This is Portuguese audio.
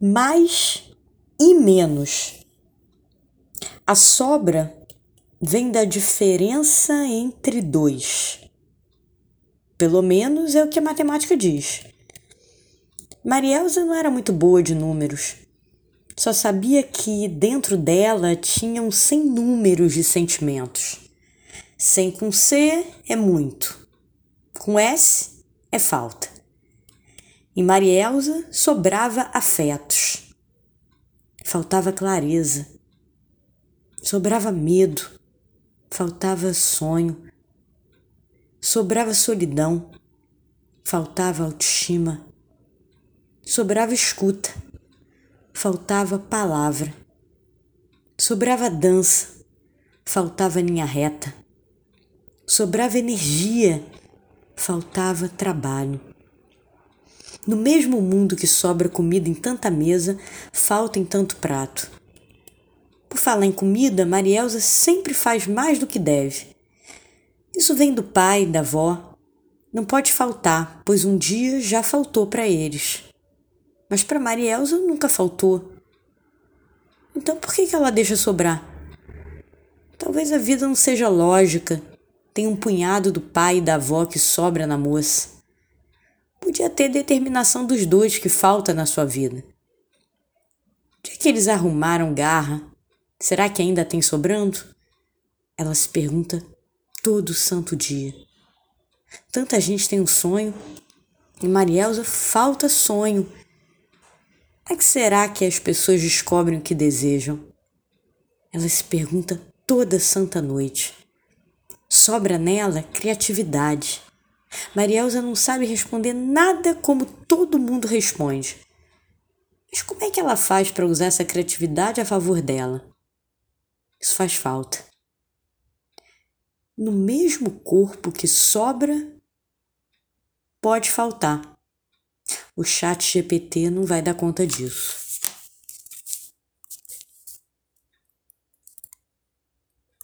mais e menos. A sobra vem da diferença entre dois. Pelo menos é o que a matemática diz. Marielza não era muito boa de números. Só sabia que dentro dela tinham cem números de sentimentos. 100 com C é muito, com S é falta. Em Marielza sobrava afetos, faltava clareza, sobrava medo, faltava sonho, sobrava solidão, faltava autoestima, sobrava escuta, faltava palavra, sobrava dança, faltava linha reta, sobrava energia, faltava trabalho. No mesmo mundo que sobra comida em tanta mesa, falta em tanto prato. Por falar em comida, Marielza sempre faz mais do que deve. Isso vem do pai, da avó. Não pode faltar, pois um dia já faltou para eles. Mas para Marielza nunca faltou. Então por que, que ela deixa sobrar? Talvez a vida não seja lógica. Tem um punhado do pai e da avó que sobra na moça. Podia ter determinação dos dois que falta na sua vida. É que eles arrumaram garra? Será que ainda tem sobrando? Ela se pergunta todo santo dia. Tanta gente tem um sonho e Marielza falta sonho. É que será que as pessoas descobrem o que desejam? Ela se pergunta toda santa noite. Sobra nela criatividade. Marielza não sabe responder nada como todo mundo responde. Mas como é que ela faz para usar essa criatividade a favor dela? Isso faz falta. No mesmo corpo que sobra, pode faltar. O chat GPT não vai dar conta disso.